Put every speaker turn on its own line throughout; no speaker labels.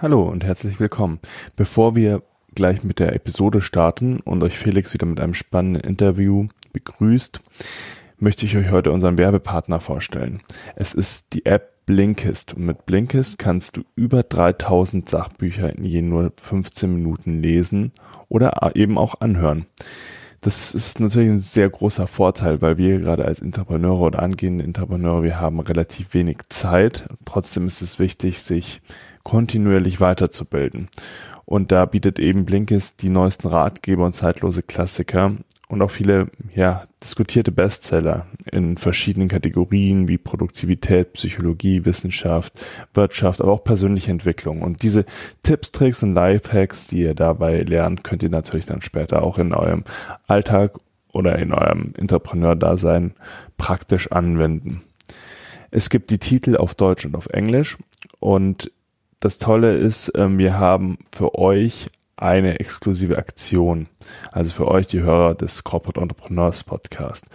Hallo und herzlich willkommen. Bevor wir gleich mit der Episode starten und euch Felix wieder mit einem spannenden Interview begrüßt, möchte ich euch heute unseren Werbepartner vorstellen. Es ist die App Blinkist und mit Blinkist kannst du über 3000 Sachbücher in je nur 15 Minuten lesen oder eben auch anhören. Das ist natürlich ein sehr großer Vorteil, weil wir gerade als Entrepreneure oder angehende Entrepreneure, wir haben relativ wenig Zeit. Trotzdem ist es wichtig, sich kontinuierlich weiterzubilden. Und da bietet eben Blinkist die neuesten Ratgeber und zeitlose Klassiker und auch viele ja, diskutierte Bestseller in verschiedenen Kategorien wie Produktivität, Psychologie, Wissenschaft, Wirtschaft, aber auch persönliche Entwicklung. Und diese Tipps, Tricks und Lifehacks, die ihr dabei lernt, könnt ihr natürlich dann später auch in eurem Alltag oder in eurem Entrepreneur-Dasein praktisch anwenden. Es gibt die Titel auf Deutsch und auf Englisch und das Tolle ist, ähm, wir haben für euch eine exklusive Aktion. Also für euch, die Hörer des Corporate Entrepreneurs Podcast.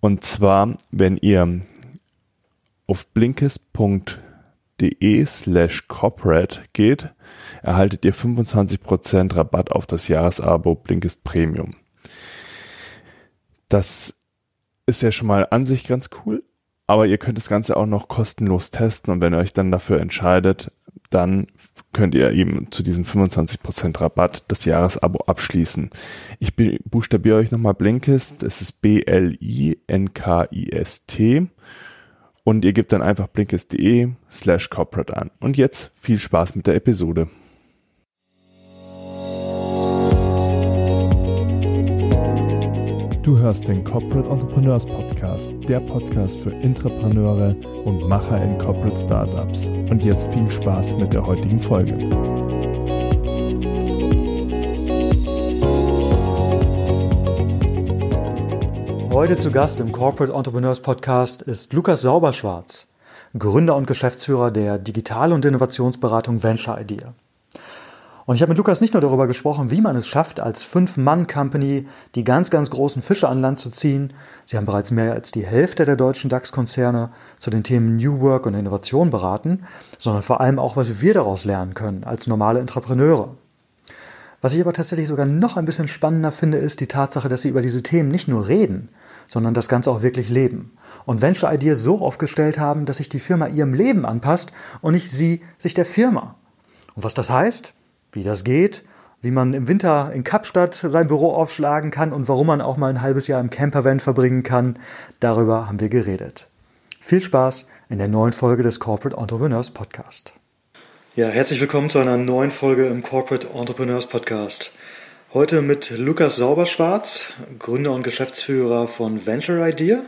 Und zwar, wenn ihr auf blinkist.de slash corporate geht, erhaltet ihr 25% Rabatt auf das Jahresabo Blinkist Premium. Das ist ja schon mal an sich ganz cool, aber ihr könnt das Ganze auch noch kostenlos testen und wenn ihr euch dann dafür entscheidet, dann könnt ihr eben zu diesen 25% Rabatt das Jahresabo abschließen. Ich buchstabiere euch nochmal Blinkist. Es ist B-L-I-N-K-I-S-T. Und ihr gebt dann einfach blinkist.de slash corporate an. Und jetzt viel Spaß mit der Episode. Du hörst den Corporate Entrepreneurs Podcast, der Podcast für Intrapreneure und Macher in Corporate Startups. Und jetzt viel Spaß mit der heutigen Folge.
Heute zu Gast im Corporate Entrepreneurs Podcast ist Lukas Sauberschwarz, Gründer und Geschäftsführer der Digital- und Innovationsberatung Venture Idea. Und ich habe mit Lukas nicht nur darüber gesprochen, wie man es schafft, als Fünf-Mann-Company die ganz, ganz großen Fische an Land zu ziehen. Sie haben bereits mehr als die Hälfte der deutschen DAX-Konzerne zu den Themen New Work und Innovation beraten, sondern vor allem auch, was wir daraus lernen können als normale Entrepreneure. Was ich aber tatsächlich sogar noch ein bisschen spannender finde, ist die Tatsache, dass sie über diese Themen nicht nur reden, sondern das Ganze auch wirklich leben. Und Venture Ideas so aufgestellt haben, dass sich die Firma ihrem Leben anpasst und nicht sie sich der Firma. Und was das heißt? Wie das geht, wie man im Winter in Kapstadt sein Büro aufschlagen kann und warum man auch mal ein halbes Jahr im Campervan verbringen kann, darüber haben wir geredet. Viel Spaß in der neuen Folge des Corporate Entrepreneurs Podcast. Ja, herzlich willkommen zu einer neuen Folge im Corporate Entrepreneurs Podcast. Heute mit Lukas Sauberschwarz, Gründer und Geschäftsführer von Venture Idea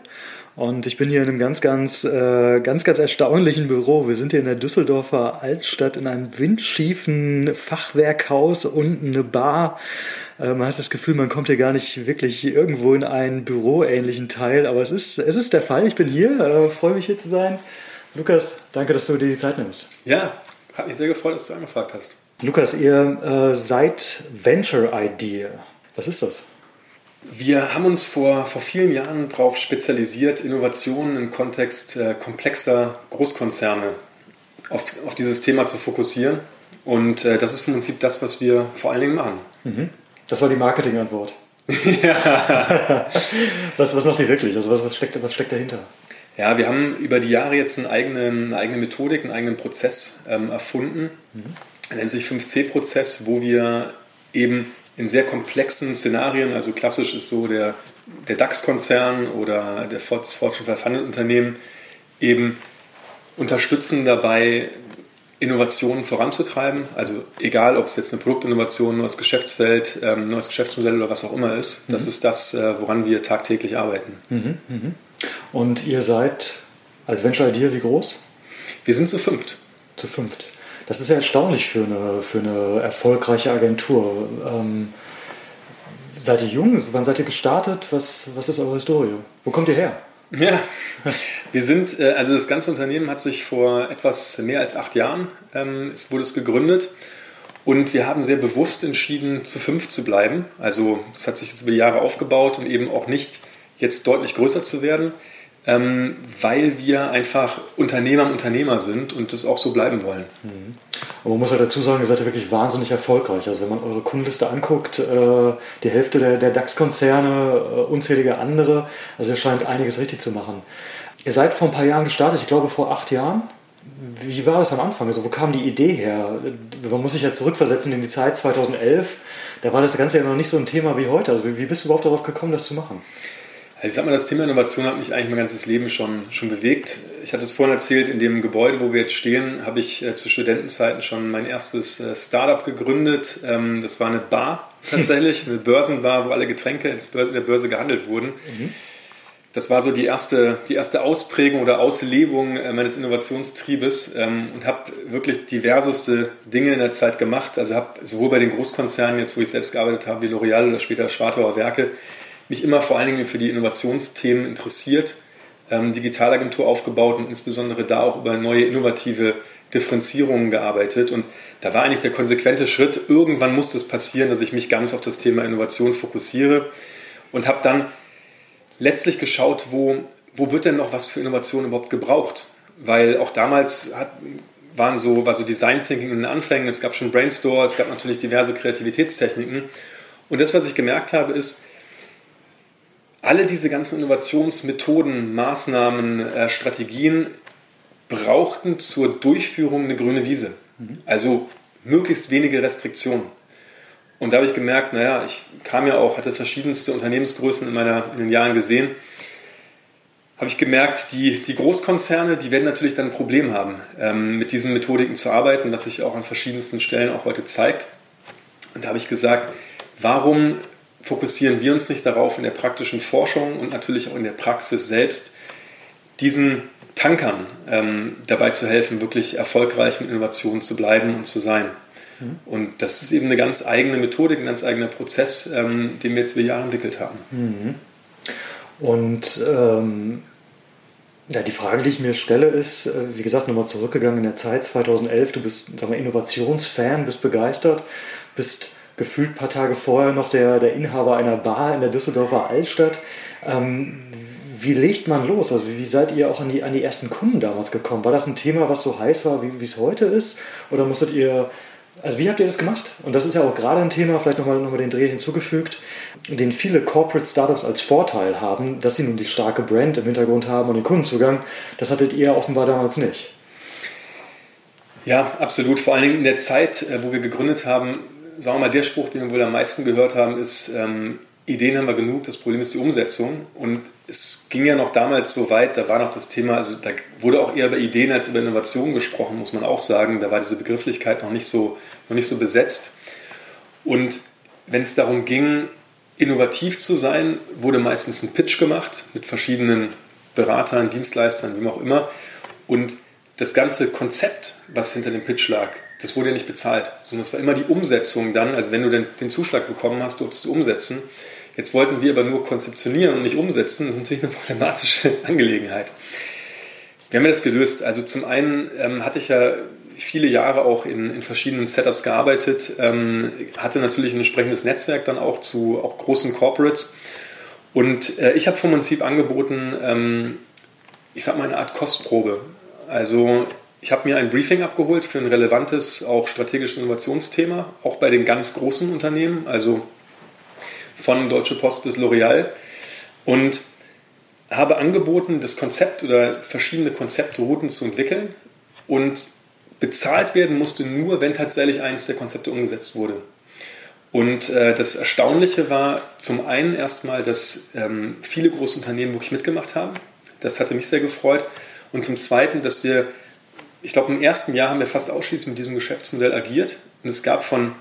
und ich bin hier in einem ganz, ganz, äh, ganz, ganz erstaunlichen Büro. Wir sind hier in der Düsseldorfer Altstadt in einem windschiefen Fachwerkhaus, unten eine Bar. Äh, man hat das Gefühl, man kommt hier gar nicht wirklich irgendwo in einen büroähnlichen Teil, aber es ist, es ist der Fall. Ich bin hier, äh, freue mich hier zu sein. Lukas, danke, dass du dir die Zeit nimmst.
Ja, hat mich sehr gefreut, dass du angefragt hast.
Lukas, ihr äh, seid Venture Idea. Was ist das?
Wir haben uns vor, vor vielen Jahren darauf spezialisiert, Innovationen im Kontext äh, komplexer Großkonzerne auf, auf dieses Thema zu fokussieren. Und äh, das ist im Prinzip das, was wir vor allen Dingen machen.
Mhm. Das war die Marketingantwort. ja. was, was macht ihr wirklich? Also was, was, steckt, was steckt dahinter?
Ja, wir haben über die Jahre jetzt einen eigenen, eine eigene Methodik, einen eigenen Prozess ähm, erfunden. Mhm. Er nennt sich 5C-Prozess, wo wir eben in sehr komplexen Szenarien, also klassisch ist so der, der DAX-Konzern oder der Fortune 500 Unternehmen, eben unterstützen dabei, Innovationen voranzutreiben. Also egal, ob es jetzt eine Produktinnovation, neues Geschäftsfeld, ähm, neues Geschäftsmodell oder was auch immer ist, das mhm. ist das, äh, woran wir tagtäglich arbeiten. Mhm,
mhm. Und ihr seid als Venture Idea wie groß?
Wir sind zu fünft.
Zu fünft. Das ist ja erstaunlich für eine, für eine erfolgreiche Agentur. Ähm, seid ihr jung? Wann seid ihr gestartet? Was, was ist eure Historie? Wo kommt ihr her?
Ja, wir sind, äh, also das ganze Unternehmen hat sich vor etwas mehr als acht Jahren, ähm, es wurde es gegründet und wir haben sehr bewusst entschieden, zu fünf zu bleiben. Also es hat sich jetzt über die Jahre aufgebaut und eben auch nicht jetzt deutlich größer zu werden ähm, weil wir einfach Unternehmer und Unternehmer sind und das auch so bleiben wollen. Mhm.
Und man muss halt dazu sagen, ihr seid ja wirklich wahnsinnig erfolgreich. Also wenn man eure Kundenliste anguckt, äh, die Hälfte der, der DAX-Konzerne, äh, unzählige andere, also ihr scheint einiges richtig zu machen. Ihr seid vor ein paar Jahren gestartet, ich glaube vor acht Jahren. Wie war das am Anfang? Also wo kam die Idee her? Man muss sich ja zurückversetzen in die Zeit 2011. Da war das Ganze ja noch nicht so ein Thema wie heute. Also wie bist du überhaupt darauf gekommen, das zu machen?
Also ich sag mal, das Thema Innovation hat mich eigentlich mein ganzes Leben schon, schon bewegt. Ich hatte es vorhin erzählt, in dem Gebäude, wo wir jetzt stehen, habe ich äh, zu Studentenzeiten schon mein erstes äh, Startup gegründet. Ähm, das war eine Bar tatsächlich, eine Börsenbar, wo alle Getränke in der Börse gehandelt wurden. Mhm. Das war so die erste, die erste Ausprägung oder Auslebung äh, meines Innovationstriebes ähm, und habe wirklich diverseste Dinge in der Zeit gemacht. Also habe sowohl bei den Großkonzernen, jetzt wo ich selbst gearbeitet habe, wie L'Oreal oder später Schwartauer Werke, mich immer vor allen Dingen für die Innovationsthemen interessiert, ähm, Digitalagentur aufgebaut und insbesondere da auch über neue innovative Differenzierungen gearbeitet. Und da war eigentlich der konsequente Schritt, irgendwann musste es passieren, dass ich mich ganz auf das Thema Innovation fokussiere und habe dann letztlich geschaut, wo, wo wird denn noch was für Innovation überhaupt gebraucht? Weil auch damals hat, waren so, war so Design Thinking in den Anfängen, es gab schon Brainstorm, es gab natürlich diverse Kreativitätstechniken. Und das, was ich gemerkt habe, ist, alle diese ganzen Innovationsmethoden, Maßnahmen, äh, Strategien brauchten zur Durchführung eine grüne Wiese. Mhm. Also möglichst wenige Restriktionen. Und da habe ich gemerkt, naja, ich kam ja auch, hatte verschiedenste Unternehmensgrößen in, meiner, in den Jahren gesehen, habe ich gemerkt, die, die Großkonzerne, die werden natürlich dann ein Problem haben, ähm, mit diesen Methodiken zu arbeiten, was sich auch an verschiedensten Stellen auch heute zeigt. Und da habe ich gesagt, warum fokussieren wir uns nicht darauf, in der praktischen Forschung und natürlich auch in der Praxis selbst diesen Tankern ähm, dabei zu helfen, wirklich erfolgreich mit Innovationen zu bleiben und zu sein. Mhm. Und das ist eben eine ganz eigene Methodik, ein ganz eigener Prozess, ähm, den wir jetzt über Jahre entwickelt haben.
Mhm. Und ähm, ja, die Frage, die ich mir stelle, ist, äh, wie gesagt, nochmal zurückgegangen in der Zeit 2011, du bist sagen wir, Innovationsfan, bist begeistert, bist gefühlt ein paar Tage vorher noch der, der Inhaber einer Bar in der Düsseldorfer Altstadt. Ähm, wie legt man los? Also wie seid ihr auch an die, an die ersten Kunden damals gekommen? War das ein Thema, was so heiß war, wie es heute ist? Oder musstet ihr, also wie habt ihr das gemacht? Und das ist ja auch gerade ein Thema, vielleicht nochmal noch mal den Dreh hinzugefügt, den viele Corporate Startups als Vorteil haben, dass sie nun die starke Brand im Hintergrund haben und den Kundenzugang. Das hattet ihr offenbar damals nicht.
Ja, absolut. Vor allen Dingen in der Zeit, äh, wo wir gegründet haben, sagen wir mal, der Spruch, den wir wohl am meisten gehört haben, ist, ähm, Ideen haben wir genug, das Problem ist die Umsetzung. Und es ging ja noch damals so weit, da war noch das Thema, also da wurde auch eher über Ideen als über Innovation gesprochen, muss man auch sagen. Da war diese Begrifflichkeit noch nicht so, noch nicht so besetzt. Und wenn es darum ging, innovativ zu sein, wurde meistens ein Pitch gemacht mit verschiedenen Beratern, Dienstleistern, wie auch immer. Und das ganze Konzept, was hinter dem Pitch lag, das wurde ja nicht bezahlt, sondern es war immer die Umsetzung dann. Also wenn du den, den Zuschlag bekommen hast, durftest du umsetzen. Jetzt wollten wir aber nur konzeptionieren und nicht umsetzen. Das ist natürlich eine problematische Angelegenheit. Wir haben ja das gelöst. Also zum einen ähm, hatte ich ja viele Jahre auch in, in verschiedenen Setups gearbeitet, ähm, hatte natürlich ein entsprechendes Netzwerk dann auch zu auch großen Corporates. Und äh, ich habe vom Prinzip angeboten, ähm, ich sage mal eine Art Kostprobe. Also ich habe mir ein Briefing abgeholt für ein relevantes, auch strategisches Innovationsthema, auch bei den ganz großen Unternehmen, also von Deutsche Post bis L'Oreal. Und habe angeboten, das Konzept oder verschiedene Konzeptrouten zu entwickeln. Und bezahlt werden musste nur, wenn tatsächlich eines der Konzepte umgesetzt wurde. Und äh, das Erstaunliche war zum einen erstmal, dass ähm, viele große Unternehmen wirklich mitgemacht haben. Das hatte mich sehr gefreut. Und zum Zweiten, dass wir ich glaube, im ersten Jahr haben wir fast ausschließlich mit diesem Geschäftsmodell agiert. Und es gab von,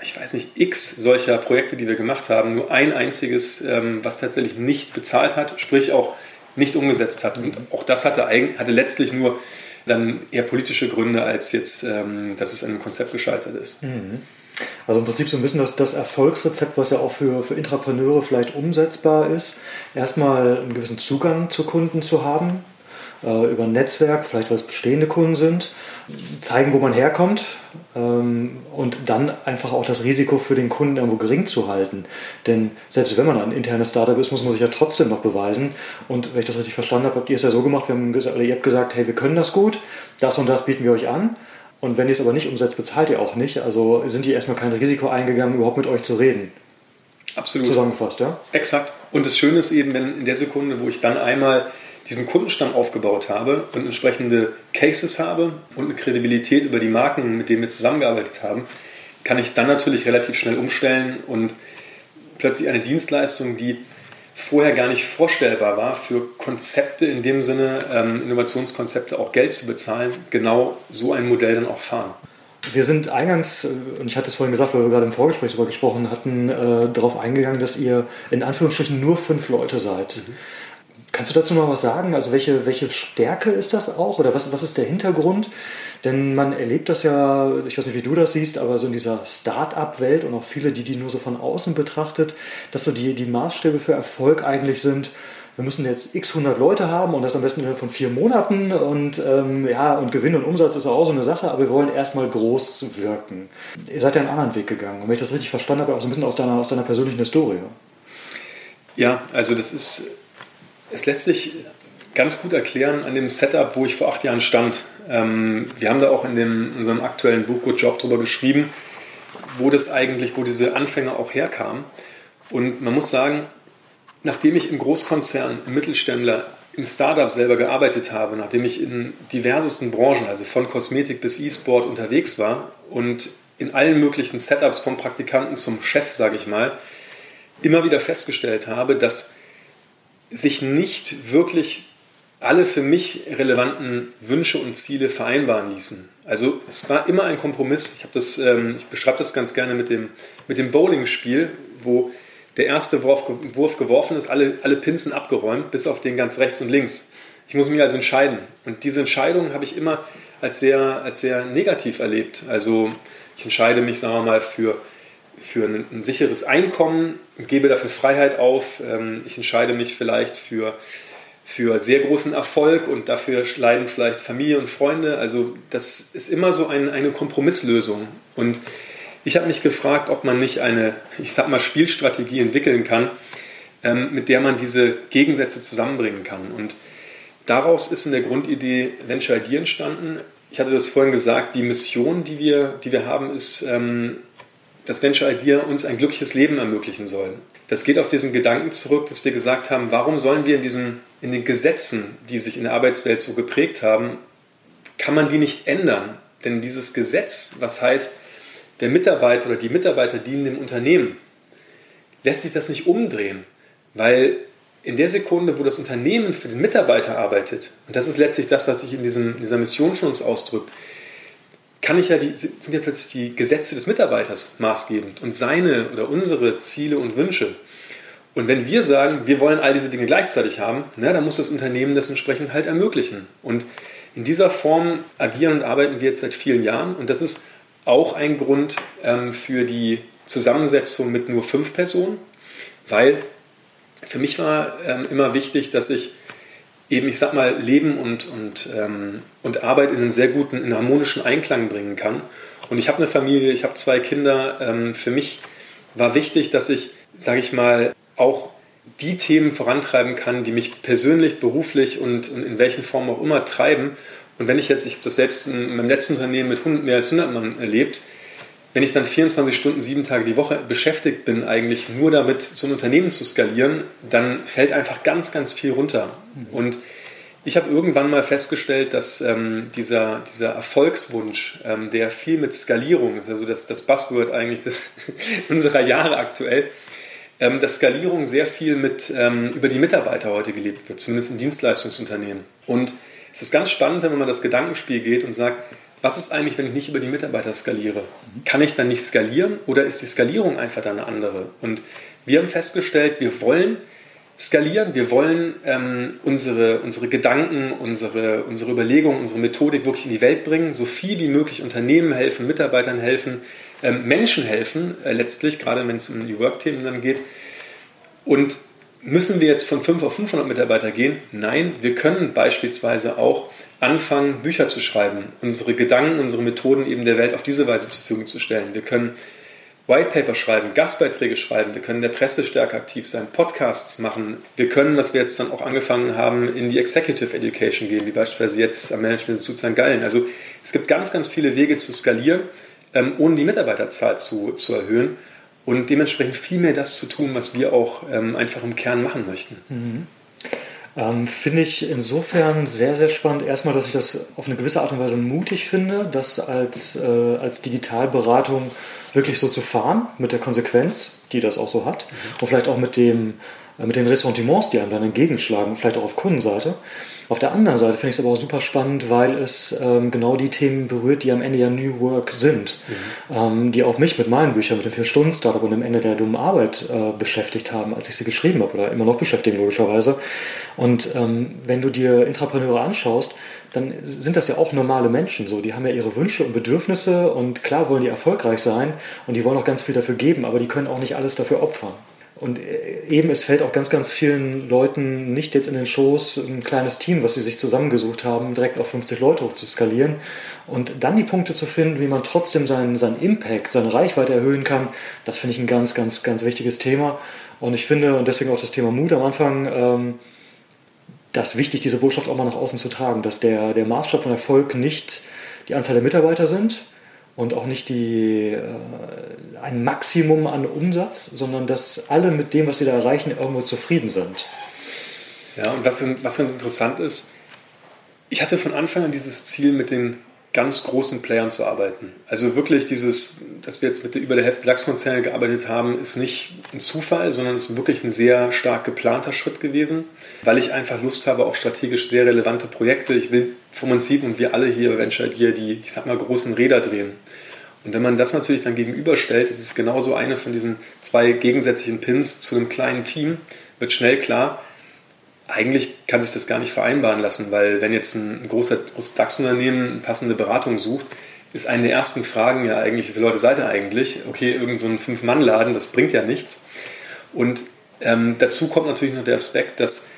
ich weiß nicht, x solcher Projekte, die wir gemacht haben, nur ein einziges, ähm, was tatsächlich nicht bezahlt hat, sprich auch nicht umgesetzt hat. Und auch das hatte, hatte letztlich nur dann eher politische Gründe, als jetzt, ähm, dass es an einem Konzept gescheitert ist.
Mhm. Also im Prinzip so ein bisschen das, das Erfolgsrezept, was ja auch für, für Intrapreneure vielleicht umsetzbar ist, erstmal einen gewissen Zugang zu Kunden zu haben, über ein Netzwerk, vielleicht was bestehende Kunden sind, zeigen, wo man herkommt ähm, und dann einfach auch das Risiko für den Kunden irgendwo gering zu halten. Denn selbst wenn man ein internes Startup ist, muss man sich ja trotzdem noch beweisen. Und wenn ich das richtig verstanden habe, habt ihr es ja so gemacht, wir haben gesagt, ihr habt gesagt, hey, wir können das gut, das und das bieten wir euch an. Und wenn ihr es aber nicht umsetzt, bezahlt ihr auch nicht. Also sind die erstmal kein Risiko eingegangen, überhaupt mit euch zu reden.
Absolut.
Zusammengefasst, ja?
Exakt. Und das Schöne ist eben, wenn in der Sekunde, wo ich dann einmal diesen Kundenstamm aufgebaut habe und entsprechende Cases habe und eine Kredibilität über die Marken, mit denen wir zusammengearbeitet haben, kann ich dann natürlich relativ schnell umstellen und plötzlich eine Dienstleistung, die vorher gar nicht vorstellbar war, für Konzepte in dem Sinne, ähm, Innovationskonzepte auch Geld zu bezahlen, genau so ein Modell dann auch fahren.
Wir sind eingangs, äh, und ich hatte es vorhin gesagt, weil wir gerade im Vorgespräch darüber gesprochen hatten, äh, darauf eingegangen, dass ihr in Anführungsstrichen nur fünf Leute seid. Mhm. Kannst du dazu noch was sagen? Also welche, welche Stärke ist das auch oder was, was ist der Hintergrund? Denn man erlebt das ja, ich weiß nicht, wie du das siehst, aber so in dieser Start-up-Welt und auch viele, die die nur so von außen betrachtet, dass so die, die Maßstäbe für Erfolg eigentlich sind, wir müssen jetzt x 100 Leute haben und das am besten innerhalb von vier Monaten und ähm, ja, und Gewinn und Umsatz ist auch so eine Sache, aber wir wollen erstmal groß wirken. Ihr seid ja einen anderen Weg gegangen und wenn ich das richtig verstanden habe, auch so ein bisschen aus deiner, aus deiner persönlichen Historie.
Ja, also das ist, es lässt sich ganz gut erklären an dem Setup, wo ich vor acht Jahren stand. Ähm, wir haben da auch in, dem, in unserem aktuellen Buch Good Job drüber geschrieben, wo das eigentlich, wo diese Anfänge auch herkamen. Und man muss sagen, nachdem ich im Großkonzern, im Mittelständler, im Startup selber gearbeitet habe, nachdem ich in diversesten Branchen, also von Kosmetik bis E-Sport unterwegs war und in allen möglichen Setups vom Praktikanten zum Chef, sage ich mal, immer wieder festgestellt habe, dass sich nicht wirklich alle für mich relevanten Wünsche und Ziele vereinbaren ließen. Also es war immer ein Kompromiss. Ich, ähm, ich beschreibe das ganz gerne mit dem, mit dem Bowling-Spiel, wo der erste Wurf, Wurf geworfen ist, alle, alle Pinsen abgeräumt, bis auf den ganz rechts und links. Ich muss mich also entscheiden. Und diese Entscheidung habe ich immer als sehr, als sehr negativ erlebt. Also ich entscheide mich, sagen wir mal, für, für ein, ein sicheres Einkommen gebe dafür Freiheit auf. Ähm, ich entscheide mich vielleicht für, für sehr großen Erfolg und dafür leiden vielleicht Familie und Freunde. Also das ist immer so ein, eine Kompromisslösung. Und ich habe mich gefragt, ob man nicht eine, ich sag mal, Spielstrategie entwickeln kann, ähm, mit der man diese Gegensätze zusammenbringen kann. Und daraus ist in der Grundidee Venture ID entstanden. Ich hatte das vorhin gesagt, die Mission, die wir, die wir haben, ist, ähm, dass Venture ID uns ein glückliches Leben ermöglichen soll. Das geht auf diesen Gedanken zurück, dass wir gesagt haben, warum sollen wir in, diesen, in den Gesetzen, die sich in der Arbeitswelt so geprägt haben, kann man die nicht ändern? Denn dieses Gesetz, was heißt, der Mitarbeiter oder die Mitarbeiter dienen dem Unternehmen, lässt sich das nicht umdrehen, weil in der Sekunde, wo das Unternehmen für den Mitarbeiter arbeitet, und das ist letztlich das, was sich in, diesem, in dieser Mission von uns ausdrückt, kann ich ja die, sind ja plötzlich die Gesetze des Mitarbeiters maßgebend und seine oder unsere Ziele und Wünsche. Und wenn wir sagen, wir wollen all diese Dinge gleichzeitig haben, na, dann muss das Unternehmen das entsprechend halt ermöglichen. Und in dieser Form agieren und arbeiten wir jetzt seit vielen Jahren. Und das ist auch ein Grund ähm, für die Zusammensetzung mit nur fünf Personen, weil für mich war ähm, immer wichtig, dass ich eben, ich sag mal, Leben und, und, ähm, und Arbeit in einen sehr guten, in einen harmonischen Einklang bringen kann. Und ich habe eine Familie, ich habe zwei Kinder. Ähm, für mich war wichtig, dass ich, sage ich mal, auch die Themen vorantreiben kann, die mich persönlich, beruflich und, und in welchen Formen auch immer treiben und wenn ich jetzt, ich habe das selbst in meinem letzten Unternehmen mit 100, mehr als 100 Mann erlebt, wenn ich dann 24 Stunden, sieben Tage die Woche beschäftigt bin, eigentlich nur damit, so ein Unternehmen zu skalieren, dann fällt einfach ganz, ganz viel runter. Mhm. Und ich habe irgendwann mal festgestellt, dass ähm, dieser, dieser Erfolgswunsch, ähm, der viel mit Skalierung ist, also das, das Buzzword eigentlich des, unserer Jahre aktuell, ähm, dass Skalierung sehr viel mit ähm, über die Mitarbeiter heute gelebt wird, zumindest in Dienstleistungsunternehmen. Und es ist ganz spannend, wenn man mal das Gedankenspiel geht und sagt, was ist eigentlich, wenn ich nicht über die Mitarbeiter skaliere? Kann ich dann nicht skalieren oder ist die Skalierung einfach dann eine andere? Und wir haben festgestellt, wir wollen skalieren, wir wollen ähm, unsere, unsere Gedanken, unsere, unsere Überlegungen, unsere Methodik wirklich in die Welt bringen, so viel wie möglich Unternehmen helfen, Mitarbeitern helfen, ähm, Menschen helfen, äh, letztlich, gerade wenn es um die Work-Themen dann geht. Und Müssen wir jetzt von 5 auf 500 Mitarbeiter gehen? Nein, wir können beispielsweise auch anfangen, Bücher zu schreiben, unsere Gedanken, unsere Methoden eben der Welt auf diese Weise zur Verfügung zu stellen. Wir können Whitepaper schreiben, Gastbeiträge schreiben, wir können der Presse stärker aktiv sein, Podcasts machen. Wir können, was wir jetzt dann auch angefangen haben, in die Executive Education gehen, wie beispielsweise jetzt am Management Institut St. Gallen. Also es gibt ganz, ganz viele Wege zu skalieren, ähm, ohne die Mitarbeiterzahl zu, zu erhöhen und dementsprechend viel mehr das zu tun, was wir auch ähm, einfach im Kern machen möchten.
Mhm. Ähm, finde ich insofern sehr, sehr spannend. Erstmal, dass ich das auf eine gewisse Art und Weise mutig finde, das als, äh, als Digitalberatung wirklich so zu fahren, mit der Konsequenz, die das auch so hat. Mhm. Und vielleicht auch mit, dem, äh, mit den Ressentiments, die einem dann entgegenschlagen, vielleicht auch auf Kundenseite. Auf der anderen Seite finde ich es aber auch super spannend, weil es ähm, genau die Themen berührt, die am Ende ja New Work sind, mhm. ähm, die auch mich mit meinen Büchern, mit dem Vier-Stunden-Startup und dem Ende der dummen Arbeit äh, beschäftigt haben, als ich sie geschrieben habe oder immer noch beschäftigen, logischerweise. Und ähm, wenn du dir Intrapreneure anschaust, dann sind das ja auch normale Menschen so. Die haben ja ihre Wünsche und Bedürfnisse und klar wollen die erfolgreich sein und die wollen auch ganz viel dafür geben, aber die können auch nicht alles dafür opfern. Und äh, eben, es fällt auch ganz, ganz vielen Leuten nicht jetzt in den Schoß, ein kleines Team, was sie sich zusammengesucht haben, direkt auf 50 Leute hoch zu skalieren. Und dann die Punkte zu finden, wie man trotzdem seinen, seinen Impact, seine Reichweite erhöhen kann, das finde ich ein ganz, ganz, ganz wichtiges Thema. Und ich finde, und deswegen auch das Thema Mut am Anfang, ähm, das wichtig, diese Botschaft auch mal nach außen zu tragen, dass der, der Maßstab von Erfolg nicht die Anzahl der Mitarbeiter sind, und auch nicht die, äh, ein Maximum an Umsatz, sondern dass alle mit dem, was sie da erreichen, irgendwo zufrieden sind.
Ja, und was, was ganz interessant ist, ich hatte von Anfang an dieses Ziel, mit den ganz großen Playern zu arbeiten. Also wirklich dieses, dass wir jetzt mit der, über der Hälfte DAX-Konzerne gearbeitet haben, ist nicht ein Zufall, sondern ist wirklich ein sehr stark geplanter Schritt gewesen, weil ich einfach Lust habe auf strategisch sehr relevante Projekte. Ich will vom Prinzip und wir alle hier Venture hier die, ich sag mal, großen Räder drehen. Und wenn man das natürlich dann gegenüberstellt, ist es genauso eine von diesen zwei gegensätzlichen Pins zu einem kleinen Team, wird schnell klar, eigentlich kann sich das gar nicht vereinbaren lassen, weil wenn jetzt ein großer, großes DAX-Unternehmen passende Beratung sucht, ist eine der ersten Fragen ja eigentlich, wie viele Leute seid ihr eigentlich? Okay, irgend so ein Fünf-Mann-Laden, das bringt ja nichts. Und ähm, dazu kommt natürlich noch der Aspekt, dass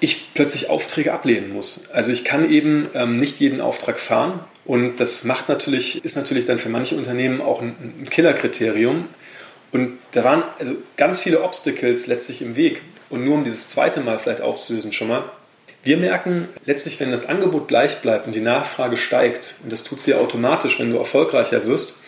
ich plötzlich Aufträge ablehnen muss. Also ich kann eben ähm, nicht jeden Auftrag fahren und das macht natürlich, ist natürlich dann für manche Unternehmen auch ein, Killerkriterium. Und da waren also ganz viele Obstacles letztlich im Weg. Und nur um dieses zweite Mal vielleicht aufzulösen schon mal. Wir merken letztlich, wenn das Angebot gleich bleibt und die Nachfrage steigt, und das tut sie automatisch, wenn du erfolgreicher wirst,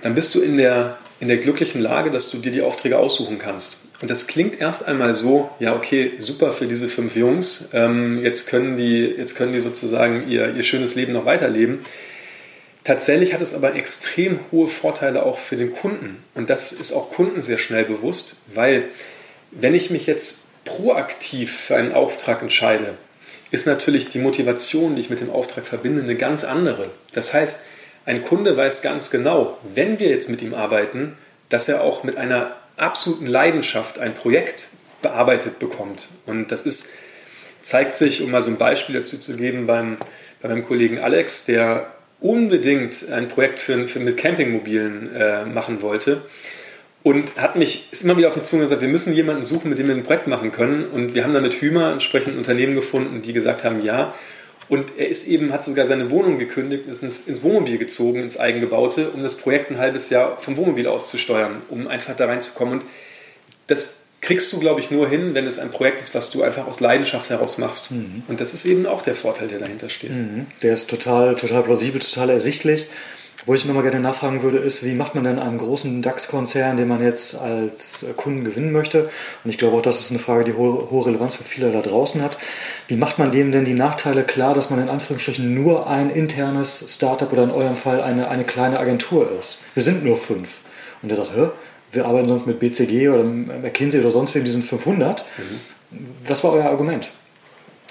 dann bist du in der, in der glücklichen Lage, dass du dir die Aufträge aussuchen kannst. Und das klingt erst einmal so, ja, okay, super für diese fünf Jungs, ähm, jetzt, können die, jetzt können die sozusagen ihr, ihr schönes Leben noch weiterleben. Tatsächlich hat es aber extrem hohe Vorteile auch für den Kunden. Und das ist auch Kunden sehr schnell bewusst, weil wenn ich mich jetzt proaktiv für einen Auftrag entscheide, ist natürlich die Motivation, die ich mit dem Auftrag verbinde, eine ganz andere. Das heißt, ein Kunde weiß ganz genau, wenn wir jetzt mit ihm arbeiten, dass er auch mit einer absoluten Leidenschaft ein Projekt bearbeitet bekommt. Und das ist, zeigt sich, um mal so ein Beispiel dazu zu geben, beim, bei meinem Kollegen Alex, der unbedingt ein Projekt für, für mit Campingmobilen äh, machen wollte und hat mich immer wieder auf zugegangen und gesagt, wir müssen jemanden suchen, mit dem wir ein Projekt machen können. Und wir haben dann mit Hümer entsprechend Unternehmen gefunden, die gesagt haben, ja. Und er ist eben, hat sogar seine Wohnung gekündigt, ist ins, ins Wohnmobil gezogen, ins Eigengebaute, um das Projekt ein halbes Jahr vom Wohnmobil aus zu steuern, um einfach da reinzukommen. Und das kriegst du, glaube ich, nur hin, wenn es ein Projekt ist, was du einfach aus Leidenschaft heraus machst. Mhm. Und das ist eben auch der Vorteil, der dahinter steht. Mhm.
Der ist total, total plausibel, total ersichtlich. Wo ich nochmal gerne nachfragen würde, ist, wie macht man denn einen großen DAX-Konzern, den man jetzt als Kunden gewinnen möchte? Und ich glaube auch, das ist eine Frage, die hohe, hohe Relevanz für viele da draußen hat. Wie macht man dem denn die Nachteile klar, dass man in Anführungsstrichen nur ein internes Startup oder in eurem Fall eine, eine kleine Agentur ist? Wir sind nur fünf. Und der sagt, Hä, wir arbeiten sonst mit BCG oder McKinsey oder sonst wem, die sind 500. Mhm. Was war euer Argument?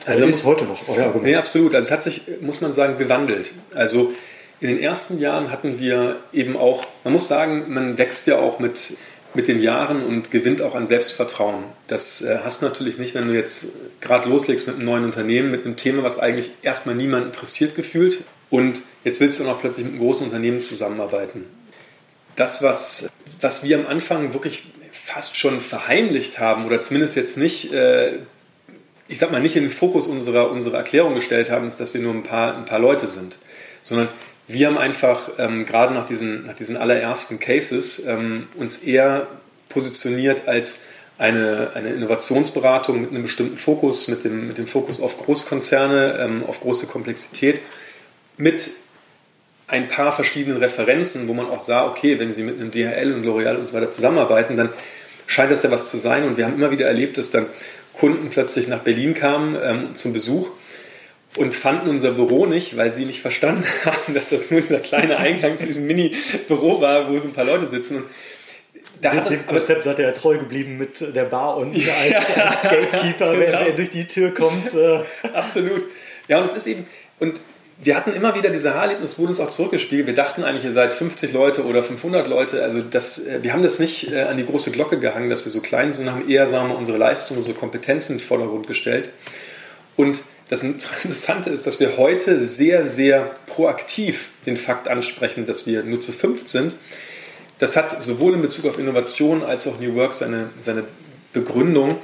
Also ist heute noch euer Argument? Nee, absolut. Also es hat sich, muss man sagen, gewandelt. Also in den ersten Jahren hatten wir eben auch, man muss sagen, man wächst ja auch mit, mit den Jahren und gewinnt auch an Selbstvertrauen. Das äh, hast du natürlich nicht, wenn du jetzt gerade loslegst mit einem neuen Unternehmen, mit einem Thema, was eigentlich erstmal niemand interessiert gefühlt. Und jetzt willst du dann auch plötzlich mit einem großen Unternehmen zusammenarbeiten. Das, was, was wir am Anfang wirklich fast schon verheimlicht haben oder zumindest jetzt nicht, äh, ich sag mal, nicht in den Fokus unserer, unserer Erklärung gestellt haben, ist, dass wir nur ein paar, ein paar Leute sind, sondern wir haben einfach ähm, gerade nach diesen, nach diesen allerersten Cases ähm, uns eher positioniert als eine, eine Innovationsberatung mit einem bestimmten Fokus, mit dem, mit dem Fokus auf Großkonzerne, ähm, auf große Komplexität, mit ein paar verschiedenen Referenzen, wo man auch sah, okay, wenn Sie mit einem DHL und L'Oreal und so weiter zusammenarbeiten, dann scheint das ja was zu sein. Und wir haben immer wieder erlebt, dass dann Kunden plötzlich nach Berlin kamen ähm, zum Besuch und fanden unser Büro nicht, weil sie nicht verstanden haben, dass das nur dieser kleine Eingang zu diesem Mini-Büro war, wo so ein paar Leute sitzen. Und
da dem, dem Konzept seid ihr ja treu geblieben mit der Bar und ja, als, als, Gatekeeper, genau. wer, wer, durch die Tür kommt. Äh.
Absolut. Ja, und es ist eben, und wir hatten immer wieder diese Haarlebnis, wurde uns auch zurückgespiegelt. Wir dachten eigentlich, ihr seid 50 Leute oder 500 Leute. Also das, äh, wir haben das nicht äh, an die große Glocke gehangen, dass wir so klein sind, sondern haben eher sagen wir, unsere Leistung, unsere Kompetenzen in den Vordergrund gestellt. Und das Interessante ist, dass wir heute sehr, sehr proaktiv den Fakt ansprechen, dass wir nur zu fünf sind. Das hat sowohl in Bezug auf Innovation als auch New Work seine, seine Begründung,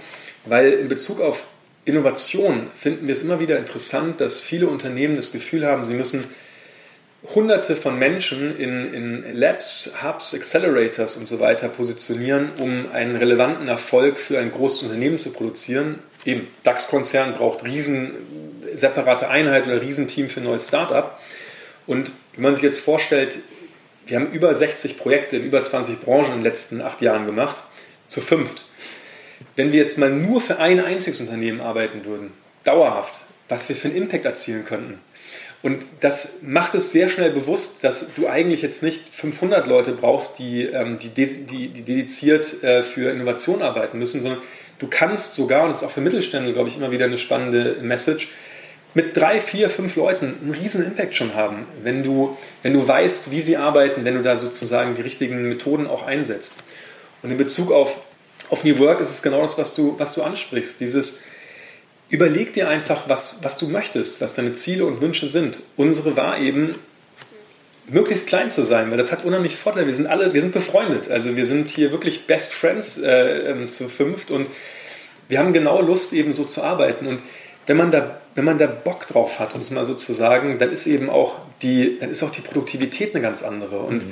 weil in Bezug auf Innovation finden wir es immer wieder interessant, dass viele Unternehmen das Gefühl haben, sie müssen Hunderte von Menschen in, in Labs, Hubs, Accelerators und so weiter positionieren, um einen relevanten Erfolg für ein großes Unternehmen zu produzieren. Eben DAX-Konzern braucht riesen separate Einheit oder Riesenteam für ein neues Startup. Und wenn man sich jetzt vorstellt, wir haben über 60 Projekte in über 20 Branchen in den letzten acht Jahren gemacht, zu fünft. Wenn wir jetzt mal nur für ein einziges Unternehmen arbeiten würden, dauerhaft, was wir für einen Impact erzielen könnten. Und das macht es sehr schnell bewusst, dass du eigentlich jetzt nicht 500 Leute brauchst, die, ähm, die, die, die dediziert äh, für Innovation arbeiten müssen, sondern du kannst sogar, und das ist auch für Mittelständler, glaube ich, immer wieder eine spannende Message, mit drei, vier, fünf Leuten einen riesen Impact schon haben, wenn du, wenn du weißt, wie sie arbeiten, wenn du da sozusagen die richtigen Methoden auch einsetzt. Und in Bezug auf, auf New Work ist es genau das, was du, was du ansprichst. Dieses, überleg dir einfach, was, was du möchtest, was deine Ziele und Wünsche sind. Unsere war eben, möglichst klein zu sein, weil das hat unheimlich Vorteile. Wir sind alle, wir sind befreundet. Also wir sind hier wirklich Best Friends äh, ähm, zu fünft und wir haben genau Lust, eben so zu arbeiten. Und wenn man da, wenn man da Bock drauf hat, um es mal so zu sagen, dann ist eben auch die, dann ist auch die Produktivität eine ganz andere. Und mhm.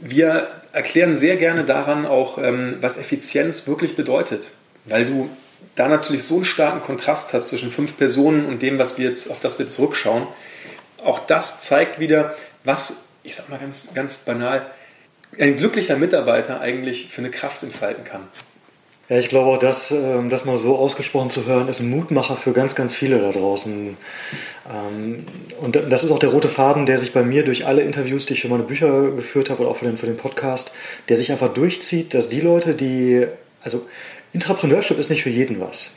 wir erklären sehr gerne daran auch, ähm, was Effizienz wirklich bedeutet. Weil du da natürlich so einen starken Kontrast hast zwischen fünf Personen und dem, was wir jetzt, auf das wir zurückschauen. Auch das zeigt wieder, was, ich sag mal ganz, ganz banal, ein glücklicher Mitarbeiter eigentlich für eine Kraft entfalten kann.
Ja, ich glaube auch, dass ähm, das mal so ausgesprochen zu hören, ist ein Mutmacher für ganz, ganz viele da draußen. Ähm, und das ist auch der rote Faden, der sich bei mir durch alle Interviews, die ich für meine Bücher geführt habe oder auch für den, für den Podcast, der sich einfach durchzieht, dass die Leute, die, also Intrapreneurship ist nicht für jeden was.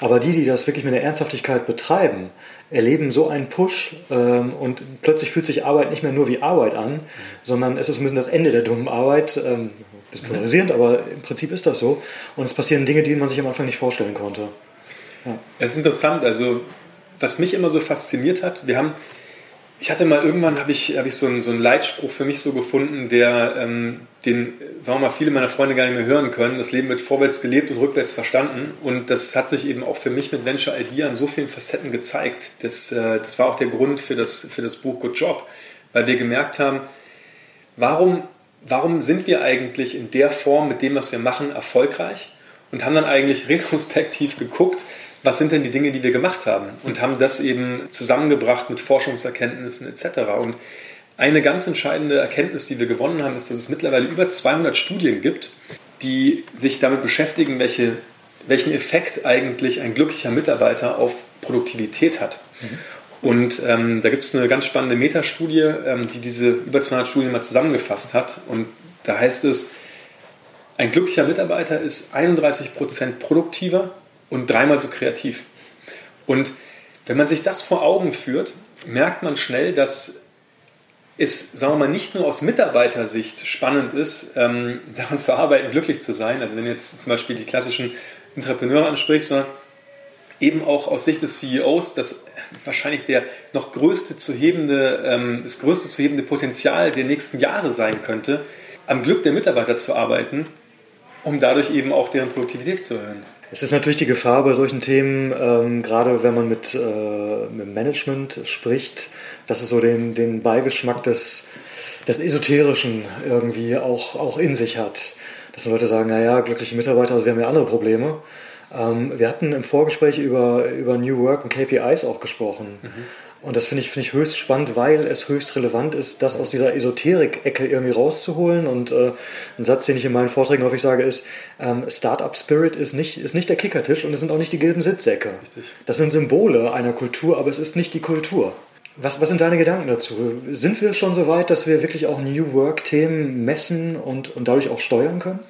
Aber die, die das wirklich mit der Ernsthaftigkeit betreiben, erleben so einen Push ähm, und plötzlich fühlt sich Arbeit nicht mehr nur wie Arbeit an, sondern es ist ein bisschen das Ende der dummen Arbeit. Ähm, bisschen polarisierend, aber im Prinzip ist das so. Und es passieren Dinge, die man sich am Anfang nicht vorstellen konnte.
Ja. Es ist interessant. Also, was mich immer so fasziniert hat, wir haben, ich hatte mal irgendwann, habe ich, hab ich so, einen, so einen Leitspruch für mich so gefunden, der, ähm, den, sagen wir mal, viele meiner Freunde gar nicht mehr hören können. Das Leben wird vorwärts gelebt und rückwärts verstanden. Und das hat sich eben auch für mich mit Venture Idea an so vielen Facetten gezeigt. Das, äh, das war auch der Grund für das, für das Buch Good Job, weil wir gemerkt haben, warum warum sind wir eigentlich in der Form mit dem, was wir machen, erfolgreich? Und haben dann eigentlich retrospektiv geguckt, was sind denn die Dinge, die wir gemacht haben? Und haben das eben zusammengebracht mit Forschungserkenntnissen etc. Und eine ganz entscheidende Erkenntnis, die wir gewonnen haben, ist, dass es mittlerweile über 200 Studien gibt, die sich damit beschäftigen, welche, welchen Effekt eigentlich ein glücklicher Mitarbeiter auf Produktivität hat. Mhm. Und ähm, da gibt es eine ganz spannende Metastudie, ähm, die diese über 200 Studien mal zusammengefasst hat. Und da heißt es, ein glücklicher Mitarbeiter ist 31% produktiver und dreimal so kreativ. Und wenn man sich das vor Augen führt, merkt man schnell, dass es, sagen wir mal, nicht nur aus Mitarbeitersicht spannend ist, ähm, daran zu arbeiten, glücklich zu sein. Also wenn du jetzt zum Beispiel die klassischen Entrepreneure ansprichst, sondern eben auch aus Sicht des CEOs das wahrscheinlich der noch größte zu hebende, ähm, das größte zu hebende Potenzial der nächsten Jahre sein könnte, am Glück der Mitarbeiter zu arbeiten, um dadurch eben auch deren Produktivität zu erhöhen.
Es ist natürlich die Gefahr bei solchen Themen, ähm, gerade wenn man mit, äh, mit Management spricht, dass es so den, den Beigeschmack des, des Esoterischen irgendwie auch, auch in sich hat. Dass Leute sagen, naja, glückliche Mitarbeiter, also wir haben ja andere Probleme. Ähm, wir hatten im Vorgespräch über, über New Work und KPIs auch gesprochen. Mhm. Und das finde ich, find ich höchst spannend, weil es höchst relevant ist, das aus dieser Esoterik-Ecke irgendwie rauszuholen. Und äh, ein Satz, den ich in meinen Vorträgen häufig sage, ist, ähm, Startup Spirit ist nicht, ist nicht der Kickertisch und es sind auch nicht die gelben Sitzsäcke. Richtig. Das sind Symbole einer Kultur, aber es ist nicht die Kultur. Was, was sind deine Gedanken dazu? Sind wir schon so weit, dass wir wirklich auch New Work-Themen messen und, und dadurch auch steuern können?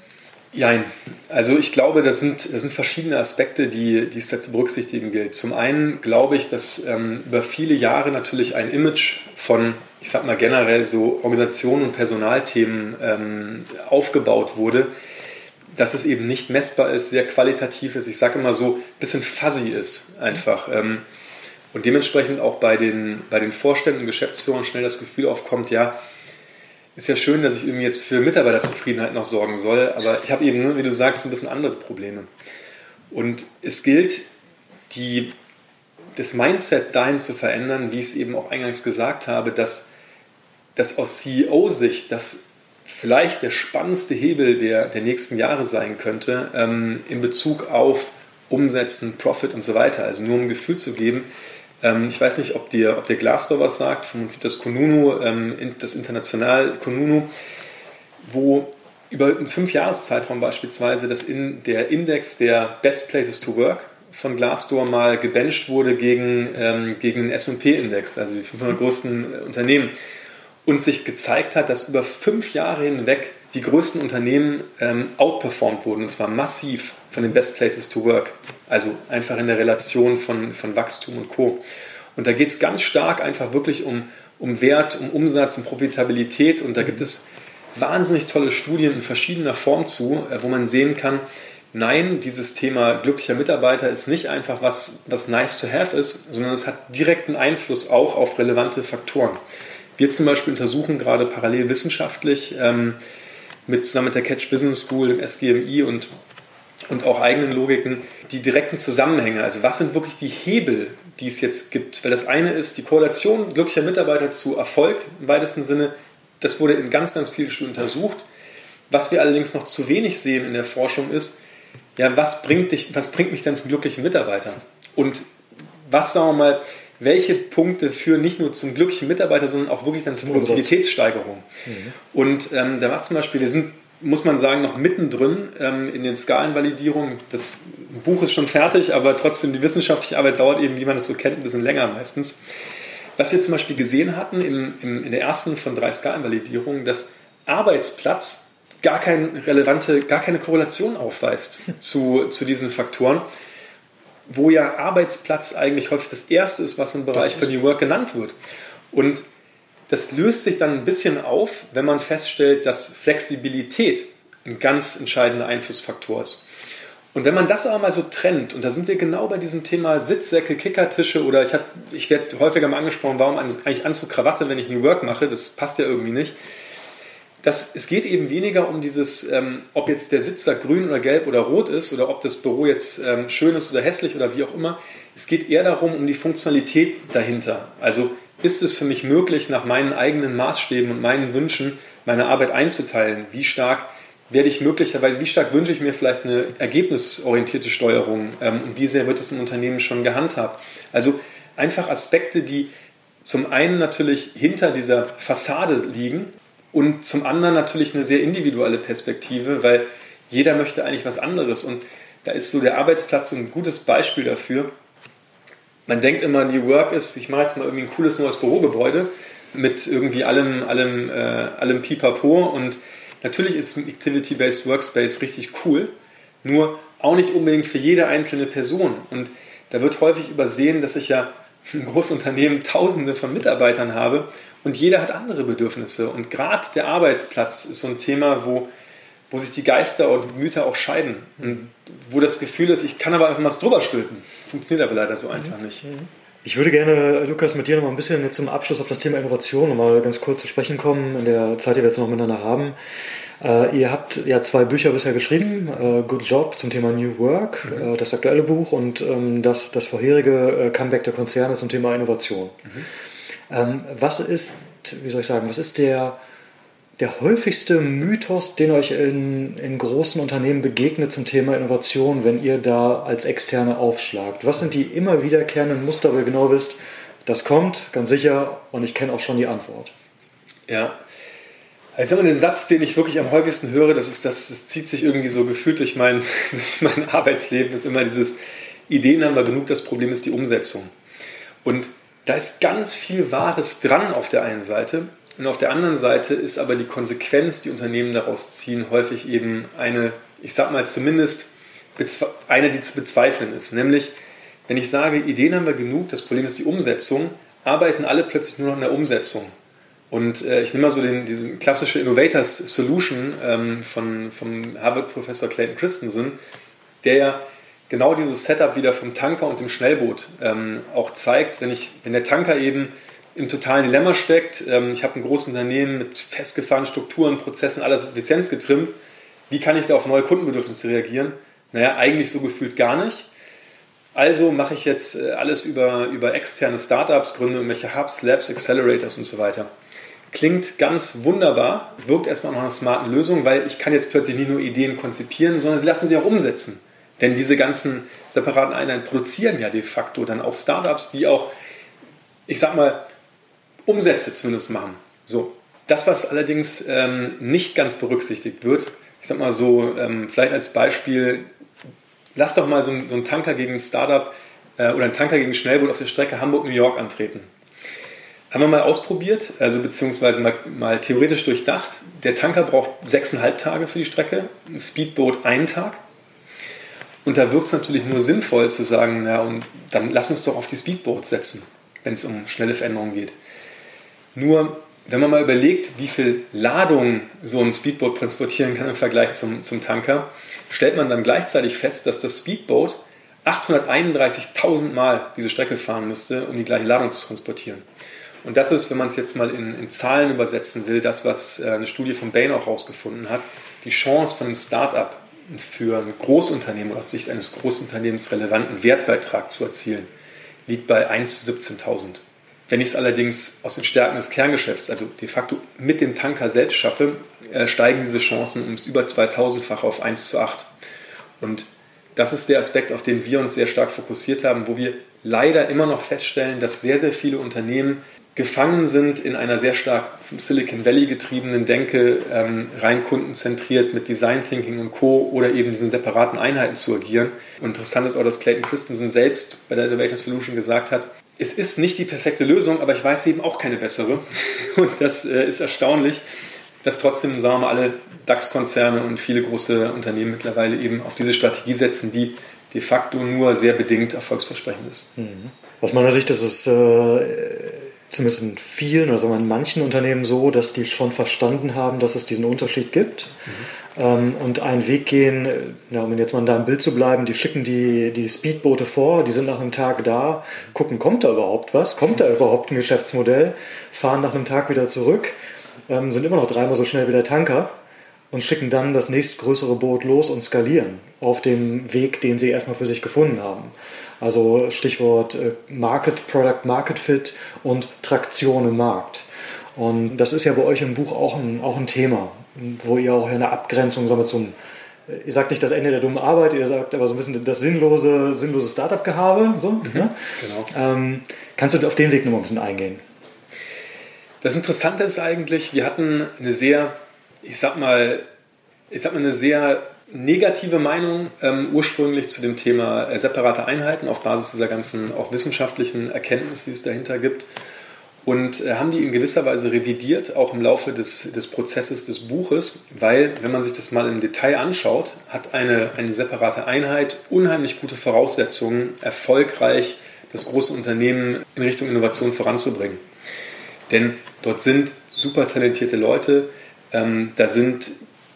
Nein, also ich glaube, das sind, das sind verschiedene Aspekte, die, die es da zu berücksichtigen gilt. Zum einen glaube ich, dass ähm, über viele Jahre natürlich ein Image von, ich sag mal generell so Organisationen und Personalthemen ähm, aufgebaut wurde, dass es eben nicht messbar ist, sehr qualitativ ist, ich sage immer so, ein bisschen fuzzy ist einfach. Ähm, und dementsprechend auch bei den, bei den Vorständen und Geschäftsführern schnell das Gefühl aufkommt, ja, ist ja schön, dass ich irgendwie jetzt für Mitarbeiterzufriedenheit noch sorgen soll, aber ich habe eben, ne, wie du sagst, ein bisschen andere Probleme. Und es gilt, die, das Mindset dahin zu verändern, wie ich es eben auch eingangs gesagt habe, dass, dass aus CEO-Sicht das vielleicht der spannendste Hebel der, der nächsten Jahre sein könnte ähm, in Bezug auf Umsetzen, Profit und so weiter. Also nur um ein Gefühl zu geben, ich weiß nicht, ob dir, ob dir Glassdoor was sagt, von uns gibt das Konunu, ähm, das international Konunu, wo über einen Fünfjahreszeitraum beispielsweise das in der Index der Best Places to Work von Glassdoor mal gebencht wurde gegen, ähm, gegen den S&P-Index, also die 500 größten Unternehmen, und sich gezeigt hat, dass über fünf Jahre hinweg die größten Unternehmen ähm, outperformed wurden, und zwar massiv von den Best Places to Work. Also einfach in der Relation von, von Wachstum und Co. Und da geht es ganz stark einfach wirklich um, um Wert, um Umsatz, um Profitabilität. Und da gibt es wahnsinnig tolle Studien in verschiedener Form zu, äh, wo man sehen kann, nein, dieses Thema glücklicher Mitarbeiter ist nicht einfach was, was nice to have ist, sondern es hat direkten Einfluss auch auf relevante Faktoren. Wir zum Beispiel untersuchen gerade parallel wissenschaftlich ähm, mit, zusammen mit der Catch Business School, dem SGMI und und auch eigenen Logiken die direkten Zusammenhänge. Also was sind wirklich die Hebel, die es jetzt gibt? Weil das eine ist die Korrelation glücklicher Mitarbeiter zu Erfolg im weitesten Sinne. Das wurde in ganz, ganz vielen Studien untersucht. Was wir allerdings noch zu wenig sehen in der Forschung ist, ja, was bringt, dich, was bringt mich denn zum glücklichen Mitarbeiter? Und was, sagen wir mal, welche Punkte führen nicht nur zum glücklichen Mitarbeiter, sondern auch wirklich dann zur Produktivitätssteigerung? Mhm. Und ähm, da war zum Beispiel, wir sind muss man sagen, noch mittendrin ähm, in den Skalenvalidierungen. Das Buch ist schon fertig, aber trotzdem die wissenschaftliche Arbeit dauert eben, wie man es so kennt, ein bisschen länger meistens. Was wir zum Beispiel gesehen hatten im, im, in der ersten von drei Skalenvalidierungen, dass Arbeitsplatz gar, kein relevante, gar keine Korrelation aufweist zu, zu diesen Faktoren, wo ja Arbeitsplatz eigentlich häufig das Erste ist, was im Bereich von New Work genannt wird. Und das löst sich dann ein bisschen auf, wenn man feststellt, dass Flexibilität ein ganz entscheidender Einflussfaktor ist. Und wenn man das aber mal so trennt, und da sind wir genau bei diesem Thema Sitzsäcke, Kickertische oder ich, ich werde häufiger mal angesprochen, warum eigentlich Anzug, Krawatte, wenn ich New Work mache, das passt ja irgendwie nicht. Das, es geht eben weniger um dieses, ähm, ob jetzt der Sitzer grün oder gelb oder rot ist oder ob das Büro jetzt ähm, schön ist oder hässlich oder wie auch immer. Es geht eher darum, um die Funktionalität dahinter. Also ist es für mich möglich, nach meinen eigenen Maßstäben und meinen Wünschen meine Arbeit einzuteilen? Wie stark werde ich möglicherweise, wie stark wünsche ich mir vielleicht eine ergebnisorientierte Steuerung ähm, und wie sehr wird es im Unternehmen schon gehandhabt? Also einfach Aspekte, die zum einen natürlich hinter dieser Fassade liegen und zum anderen natürlich eine sehr individuelle Perspektive, weil jeder möchte eigentlich was anderes und da ist so der Arbeitsplatz ein gutes Beispiel dafür man denkt immer, New Work ist, ich mache jetzt mal irgendwie ein cooles neues Bürogebäude mit irgendwie allem, allem, äh, allem Pipapo und natürlich ist ein Activity-Based Workspace richtig cool, nur auch nicht unbedingt für jede einzelne Person. Und da wird häufig übersehen, dass ich ja ein Großunternehmen tausende von Mitarbeitern habe und jeder hat andere Bedürfnisse. Und gerade der Arbeitsplatz ist so ein Thema, wo wo sich die Geister und Mütter auch scheiden. Und wo das Gefühl ist, ich kann aber einfach mal drüber stülpen. Funktioniert aber leider so einfach nicht.
Ich würde gerne, Lukas, mit dir noch mal ein bisschen zum Abschluss auf das Thema Innovation noch mal ganz kurz zu sprechen kommen, in der Zeit, die wir jetzt noch miteinander haben. Äh, ihr habt ja zwei Bücher bisher geschrieben, äh, Good Job zum Thema New Work, mhm. äh, das aktuelle Buch und ähm, das, das vorherige äh, Comeback der Konzerne zum Thema Innovation. Mhm. Ähm, was ist, wie soll ich sagen, was ist der, der häufigste Mythos, den euch in, in großen Unternehmen begegnet zum Thema Innovation, wenn ihr da als Externe aufschlagt? Was sind die immer wiederkehrenden Muster, wo ihr genau wisst, das kommt, ganz sicher, und ich kenne auch schon die Antwort?
Ja, also den Satz, den ich wirklich am häufigsten höre, das, ist, das, das zieht sich irgendwie so gefühlt durch mein, durch mein Arbeitsleben, ist immer dieses Ideen haben wir genug, das Problem ist die Umsetzung. Und da ist ganz viel Wahres dran auf der einen Seite. Und auf der anderen Seite ist aber die Konsequenz, die Unternehmen daraus ziehen, häufig eben eine, ich sag mal zumindest eine, die zu bezweifeln ist. Nämlich, wenn ich sage, Ideen haben wir genug, das Problem ist die Umsetzung, arbeiten alle plötzlich nur noch in der Umsetzung. Und äh, ich nehme mal so den, diese klassische Innovators Solution ähm, von, vom Harvard-Professor Clayton Christensen, der ja genau dieses Setup wieder vom Tanker und dem Schnellboot ähm, auch zeigt, wenn, ich, wenn der Tanker eben im totalen Dilemma steckt, ähm, ich habe ein großes Unternehmen mit festgefahrenen Strukturen, Prozessen, alles Effizienz getrimmt, wie kann ich da auf neue Kundenbedürfnisse reagieren? Naja, eigentlich so gefühlt gar nicht. Also mache ich jetzt äh, alles über, über externe Startups, gründe irgendwelche Hubs, Labs, Accelerators und so weiter. Klingt ganz wunderbar, wirkt erstmal nach einer smarten Lösung, weil ich kann jetzt plötzlich nicht nur Ideen konzipieren, sondern sie lassen sie auch umsetzen. Denn diese ganzen separaten Einheiten produzieren ja de facto dann auch Startups, die auch, ich sag mal, Umsätze zumindest machen. So, das, was allerdings ähm, nicht ganz berücksichtigt wird, ich sag mal so, ähm, vielleicht als Beispiel, lass doch mal so, so einen Tanker gegen ein Startup äh, oder einen Tanker gegen Schnellboot auf der Strecke Hamburg-New York antreten. Haben wir mal ausprobiert, also beziehungsweise mal, mal, theoretisch durchdacht. Der Tanker braucht sechseinhalb Tage für die Strecke, ein Speedboot einen Tag. Und da wirkt es natürlich nur sinnvoll zu sagen, ja, und dann lass uns doch auf die Speedboats setzen, wenn es um schnelle Veränderungen geht. Nur, wenn man mal überlegt, wie viel Ladung so ein Speedboat transportieren kann im Vergleich zum, zum Tanker, stellt man dann gleichzeitig fest, dass das Speedboat 831.000 Mal diese Strecke fahren müsste, um die gleiche Ladung zu transportieren. Und das ist, wenn man es jetzt mal in, in, Zahlen übersetzen will, das, was äh, eine Studie von Bain auch herausgefunden hat, die Chance von einem Startup für ein Großunternehmen oder aus Sicht eines Großunternehmens relevanten Wertbeitrag zu erzielen, liegt bei 1 zu 17.000. Wenn ich es allerdings aus den Stärken des Kerngeschäfts, also de facto mit dem Tanker selbst schaffe, äh, steigen diese Chancen ums über 2000-fache auf 1 zu 8. Und das ist der Aspekt, auf den wir uns sehr stark fokussiert haben, wo wir leider immer noch feststellen, dass sehr, sehr viele Unternehmen gefangen sind in einer sehr stark vom Silicon Valley getriebenen Denke, ähm, rein kundenzentriert mit Design Thinking und Co. oder eben diesen separaten Einheiten zu agieren. Und interessant ist auch, dass Clayton Christensen selbst bei der Innovator Solution gesagt hat, es ist nicht die perfekte Lösung, aber ich weiß eben auch keine bessere. Und das äh, ist erstaunlich, dass trotzdem, sagen wir mal, alle DAX-Konzerne und viele große Unternehmen mittlerweile eben auf diese Strategie setzen, die de facto nur sehr bedingt erfolgsversprechend ist. Mhm.
Aus meiner Sicht ist es äh, zumindest in vielen oder sagen wir in manchen Unternehmen so, dass die schon verstanden haben, dass es diesen Unterschied gibt mhm. Ähm, und einen Weg gehen, ja, um jetzt mal da im Bild zu bleiben, die schicken die, die Speedboote vor, die sind nach einem Tag da, gucken, kommt da überhaupt was, kommt da überhaupt ein Geschäftsmodell, fahren nach einem Tag wieder zurück, ähm, sind immer noch dreimal so schnell wie der Tanker und schicken dann das nächstgrößere Boot los und skalieren auf dem Weg, den sie erstmal für sich gefunden haben. Also Stichwort äh, Market, Product Market Fit und Traktion im Markt. Und das ist ja bei euch im Buch auch ein, auch ein Thema, wo ihr auch eine Abgrenzung sagen wir, zum, ihr sagt nicht das Ende der dummen Arbeit, ihr sagt aber so ein bisschen das sinnlose, sinnlose Startup-Gehabe. So, mhm, ja? genau. ähm, kannst du auf den Weg nochmal ein bisschen eingehen?
Das Interessante ist eigentlich, wir hatten eine sehr, ich sag mal, ich sag mal, eine sehr negative Meinung ähm, ursprünglich zu dem Thema äh, separate Einheiten auf Basis dieser ganzen auch wissenschaftlichen Erkenntnisse, die es dahinter gibt. Und äh, haben die in gewisser Weise revidiert, auch im Laufe des, des Prozesses des Buches, weil, wenn man sich das mal im Detail anschaut, hat eine, eine separate Einheit unheimlich gute Voraussetzungen, erfolgreich das große Unternehmen in Richtung Innovation voranzubringen. Denn dort sind super talentierte Leute, ähm, da sind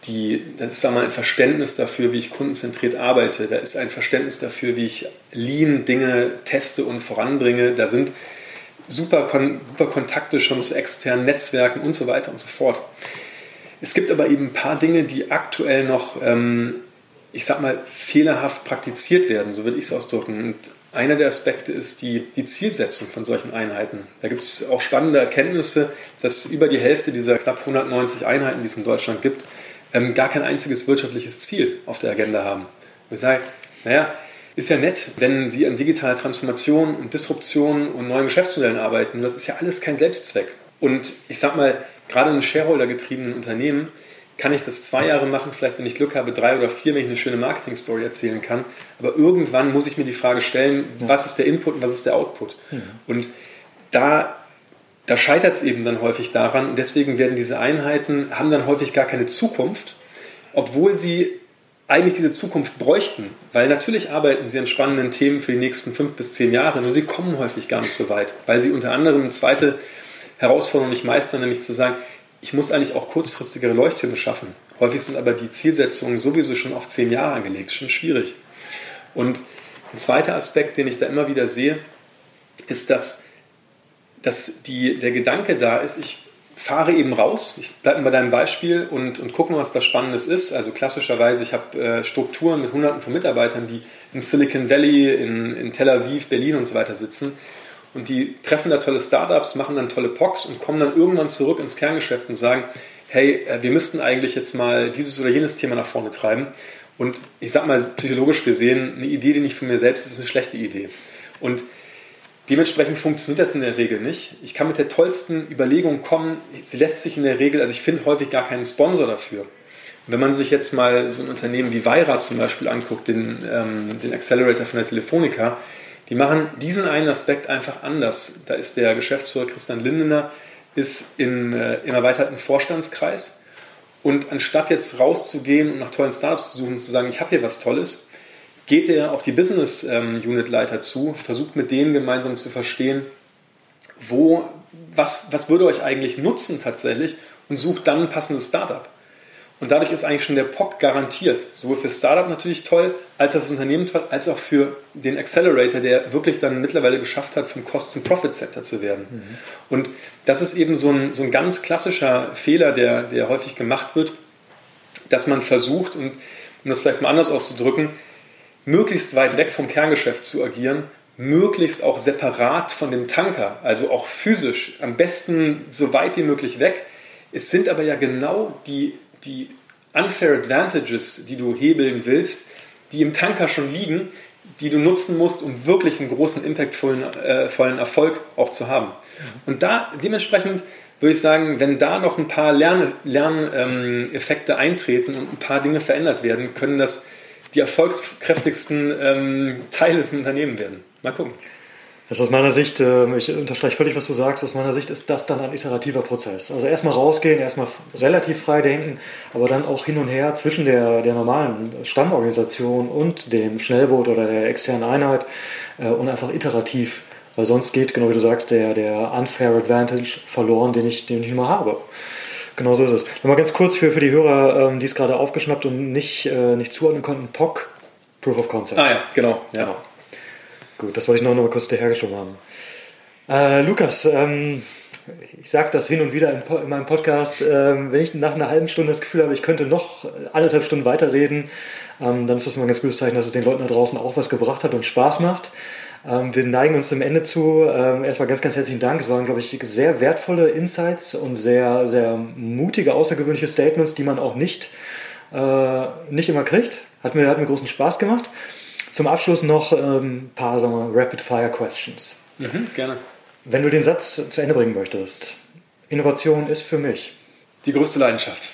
die, das ist einmal ein Verständnis dafür, wie ich kundenzentriert arbeite. Da ist ein Verständnis dafür, wie ich Lean Dinge teste und voranbringe. Da sind super, super Kontakte schon zu externen Netzwerken und so weiter und so fort. Es gibt aber eben ein paar Dinge, die aktuell noch, ähm, ich sag mal, fehlerhaft praktiziert werden, so würde ich es ausdrücken. Und einer der Aspekte ist die, die Zielsetzung von solchen Einheiten. Da gibt es auch spannende Erkenntnisse, dass über die Hälfte dieser knapp 190 Einheiten, die es in Deutschland gibt, ähm, gar kein einziges wirtschaftliches Ziel auf der Agenda haben. Und ich sage, naja, ist ja nett, wenn Sie an digitaler Transformation und Disruption und neuen Geschäftsmodellen arbeiten. Das ist ja alles kein Selbstzweck. Und ich sag mal, gerade in Shareholder-getriebenen Unternehmen kann ich das zwei Jahre machen, vielleicht wenn ich Glück habe, drei oder vier, wenn ich eine schöne Marketing-Story erzählen kann. Aber irgendwann muss ich mir die Frage stellen, ja. was ist der Input und was ist der Output? Mhm. Und da, da scheitert es eben dann häufig daran. Und deswegen werden diese Einheiten, haben dann häufig gar keine Zukunft, obwohl sie eigentlich diese Zukunft bräuchten. Weil natürlich arbeiten sie an spannenden Themen für die nächsten fünf bis zehn Jahre, nur sie kommen häufig gar nicht so weit, weil sie unter anderem eine zweite Herausforderung nicht meistern, nämlich zu sagen, ich muss eigentlich auch kurzfristigere Leuchttürme schaffen. Häufig sind aber die Zielsetzungen sowieso schon auf zehn Jahre angelegt, schon schwierig. Und ein zweiter Aspekt, den ich da immer wieder sehe, ist, dass, dass die, der Gedanke da ist, ich fahre eben raus, ich bleibe bei deinem Beispiel und, und gucke mal, was da Spannendes ist. Also klassischerweise, ich habe äh, Strukturen mit hunderten von Mitarbeitern, die in Silicon Valley, in, in Tel Aviv, Berlin und so weiter sitzen und die treffen da tolle Startups, machen dann tolle POCs und kommen dann irgendwann zurück ins Kerngeschäft und sagen, hey, äh, wir müssten eigentlich jetzt mal dieses oder jenes Thema nach vorne treiben. Und ich sag mal, psychologisch gesehen, eine Idee, die nicht von mir selbst ist, ist eine schlechte Idee. Und dementsprechend funktioniert das in der Regel nicht. Ich kann mit der tollsten Überlegung kommen, sie lässt sich in der Regel, also ich finde häufig gar keinen Sponsor dafür. wenn man sich jetzt mal so ein Unternehmen wie Weira zum Beispiel anguckt, den, ähm, den Accelerator von der Telefonica, die machen diesen einen Aspekt einfach anders. Da ist der Geschäftsführer Christian Lindener ist in, äh, im erweiterten Vorstandskreis und anstatt jetzt rauszugehen und nach tollen Startups zu suchen und zu sagen, ich habe hier was Tolles, geht er auf die Business ähm, Unit Leiter zu, versucht mit denen gemeinsam zu verstehen, wo, was, was würde euch eigentlich nutzen tatsächlich und sucht dann ein passendes Startup. Und dadurch ist eigentlich schon der POC garantiert. Sowohl für Startup natürlich toll, als auch für das Unternehmen toll, als auch für den Accelerator, der wirklich dann mittlerweile geschafft hat, vom Cost zum Profit Center zu werden. Mhm. Und das ist eben so ein, so ein ganz klassischer Fehler, der, der häufig gemacht wird, dass man versucht, und um das vielleicht mal anders auszudrücken, möglichst weit weg vom Kerngeschäft zu agieren, möglichst auch separat von dem Tanker, also auch physisch, am besten so weit wie möglich weg. Es sind aber ja genau die die unfair advantages, die du hebeln willst, die im Tanker schon liegen, die du nutzen musst, um wirklich einen großen, impactvollen äh, vollen Erfolg auch zu haben. Und da dementsprechend würde ich sagen, wenn da noch ein paar Lerneffekte Lern, ähm, eintreten und ein paar Dinge verändert werden, können das die erfolgskräftigsten ähm, Teile im Unternehmen werden. Mal gucken.
Das aus meiner Sicht, äh, ich unterstreiche völlig, was du sagst, aus meiner Sicht ist das dann ein iterativer Prozess. Also erstmal rausgehen, erstmal relativ frei denken, aber dann auch hin und her zwischen der, der normalen Stammorganisation und dem Schnellboot oder der externen Einheit äh, und einfach iterativ, weil sonst geht, genau wie du sagst, der, der unfair advantage verloren, den ich, den ich immer habe. Genau so ist es. Nochmal ganz kurz für, für die Hörer, ähm, die es gerade aufgeschnappt und nicht, äh, nicht zuordnen konnten, POC, Proof of Concept.
Ah ja, genau. Ja. genau.
Gut, das wollte ich noch mal kurz dahergeschoben haben. Äh, Lukas, ähm, ich sage das hin und wieder in, in meinem Podcast, ähm, wenn ich nach einer halben Stunde das Gefühl habe, ich könnte noch anderthalb Stunden weiterreden, ähm, dann ist das immer ein ganz gutes Zeichen, dass es den Leuten da draußen auch was gebracht hat und Spaß macht. Ähm, wir neigen uns zum Ende zu. Ähm, erstmal ganz, ganz herzlichen Dank. Es waren, glaube ich, sehr wertvolle Insights und sehr, sehr mutige, außergewöhnliche Statements, die man auch nicht, äh, nicht immer kriegt. Hat mir, hat mir großen Spaß gemacht. Zum Abschluss noch ein ähm, paar sagen wir, Rapid-Fire-Questions.
Mhm, gerne.
Wenn du den Satz zu Ende bringen möchtest, Innovation ist für mich.
Die größte Leidenschaft.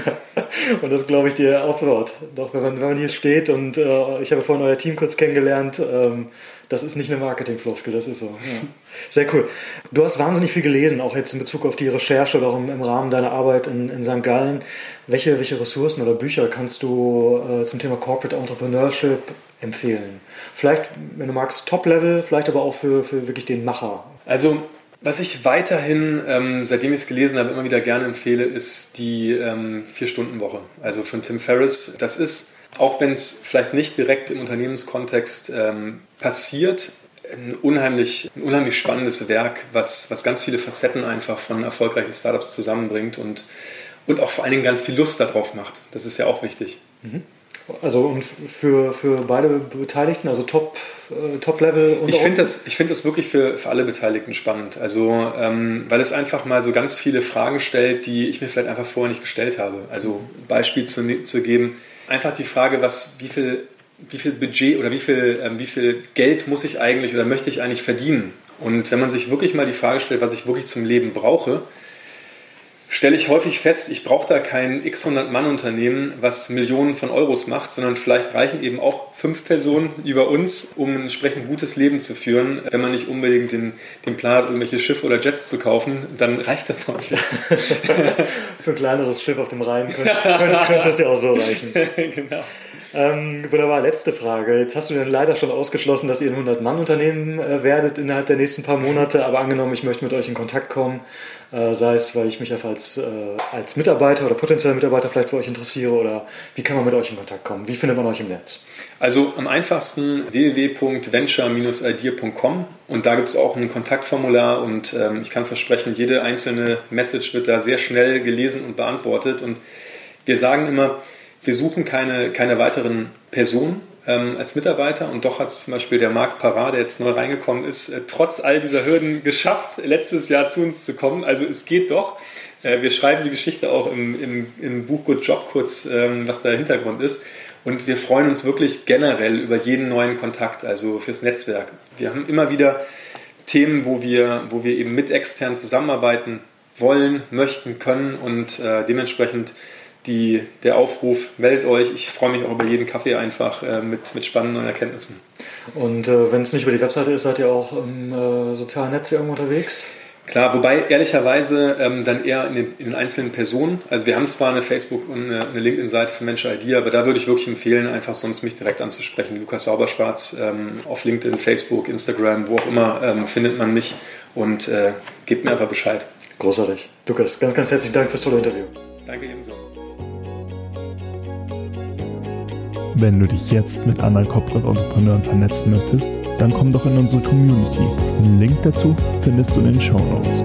und das glaube ich dir auch sofort. Doch, wenn man, wenn man hier steht und äh, ich habe vorhin euer Team kurz kennengelernt, ähm, das ist nicht eine Marketingfloskel, das ist so. Ja. Sehr cool. Du hast wahnsinnig viel gelesen, auch jetzt in Bezug auf die Recherche oder auch im, Rahmen deiner Arbeit in, in St. Gallen. Welche, welche Ressourcen oder Bücher kannst du äh, zum Thema Corporate Entrepreneurship empfehlen? Vielleicht, wenn du magst, Top-Level, vielleicht aber auch für, für wirklich den Macher.
Also was ich weiterhin, ähm, seitdem ich es gelesen habe, immer wieder gerne empfehle, ist die ähm, Vier-Stunden-Woche. Also von Tim Ferriss. Das ist, auch wenn es vielleicht nicht direkt im Unternehmenskontext ähm, passiert, ein unheimlich, ein unheimlich spannendes Werk, was, was ganz viele Facetten einfach von erfolgreichen Startups zusammenbringt und und auch vor allen Dingen ganz viel Lust darauf macht. Das ist ja auch wichtig. Mhm.
Also und für, für beide Beteiligten, also Top, äh, Top Level
und Ich finde das, find das wirklich für, für alle Beteiligten spannend. Also ähm, weil es einfach mal so ganz viele Fragen stellt, die ich mir vielleicht einfach vorher nicht gestellt habe. Also Beispiel zu, zu geben, einfach die Frage, was, wie viel, wie viel Budget oder wie viel, ähm, wie viel Geld muss ich eigentlich oder möchte ich eigentlich verdienen? Und wenn man sich wirklich mal die Frage stellt, was ich wirklich zum Leben brauche, stelle ich häufig fest, ich brauche da kein x 100 Mann Unternehmen, was Millionen von Euros macht, sondern vielleicht reichen eben auch fünf Personen über uns, um ein entsprechend gutes Leben zu führen. Wenn man nicht unbedingt den, den Plan hat, irgendwelche Schiffe oder Jets zu kaufen, dann reicht das häufig.
Für ein kleineres Schiff auf dem Rhein könnte, könnte, könnte es ja auch so reichen. genau. Ähm, wunderbar, letzte Frage. Jetzt hast du dann leider schon ausgeschlossen, dass ihr ein 100-Mann-Unternehmen äh, werdet innerhalb der nächsten paar Monate, aber angenommen, ich möchte mit euch in Kontakt kommen, äh, sei es, weil ich mich als, äh, als Mitarbeiter oder potenzieller Mitarbeiter vielleicht für euch interessiere oder wie kann man mit euch in Kontakt kommen? Wie findet man euch im Netz?
Also am einfachsten www.venture-idea.com und da gibt es auch ein Kontaktformular und ähm, ich kann versprechen, jede einzelne Message wird da sehr schnell gelesen und beantwortet und wir sagen immer, wir suchen keine, keine weiteren Personen ähm, als Mitarbeiter und doch hat es zum Beispiel der Marc Parra, der jetzt neu reingekommen ist, äh, trotz all dieser Hürden geschafft, letztes Jahr zu uns zu kommen. Also es geht doch. Äh, wir schreiben die Geschichte auch im, im, im Buch Good Job kurz, ähm, was der Hintergrund ist. Und wir freuen uns wirklich generell über jeden neuen Kontakt, also fürs Netzwerk. Wir haben immer wieder Themen, wo wir, wo wir eben mit extern zusammenarbeiten wollen, möchten, können und äh, dementsprechend die, der Aufruf, meldet euch. Ich freue mich auch über jeden Kaffee einfach äh, mit, mit spannenden Erkenntnissen.
Und äh, wenn es nicht über die Webseite ist, seid ihr auch im äh, sozialen Netz irgendwo unterwegs?
Klar, wobei ehrlicherweise ähm, dann eher in den, in den, einzelnen Personen. Also wir haben zwar eine Facebook- und eine, eine LinkedIn-Seite für Mensch ID, aber da würde ich wirklich empfehlen, einfach sonst mich direkt anzusprechen. Lukas Sauberschwarz ähm, auf LinkedIn, Facebook, Instagram, wo auch immer ähm, findet man mich und äh, gebt mir einfach Bescheid.
Großartig. Lukas, ganz, ganz herzlichen Dank fürs tolle Interview.
Danke ebenso.
Wenn du dich jetzt mit anderen Corporate Entrepreneuren vernetzen möchtest, dann komm doch in unsere Community. Den Link dazu findest du in den Show Notes.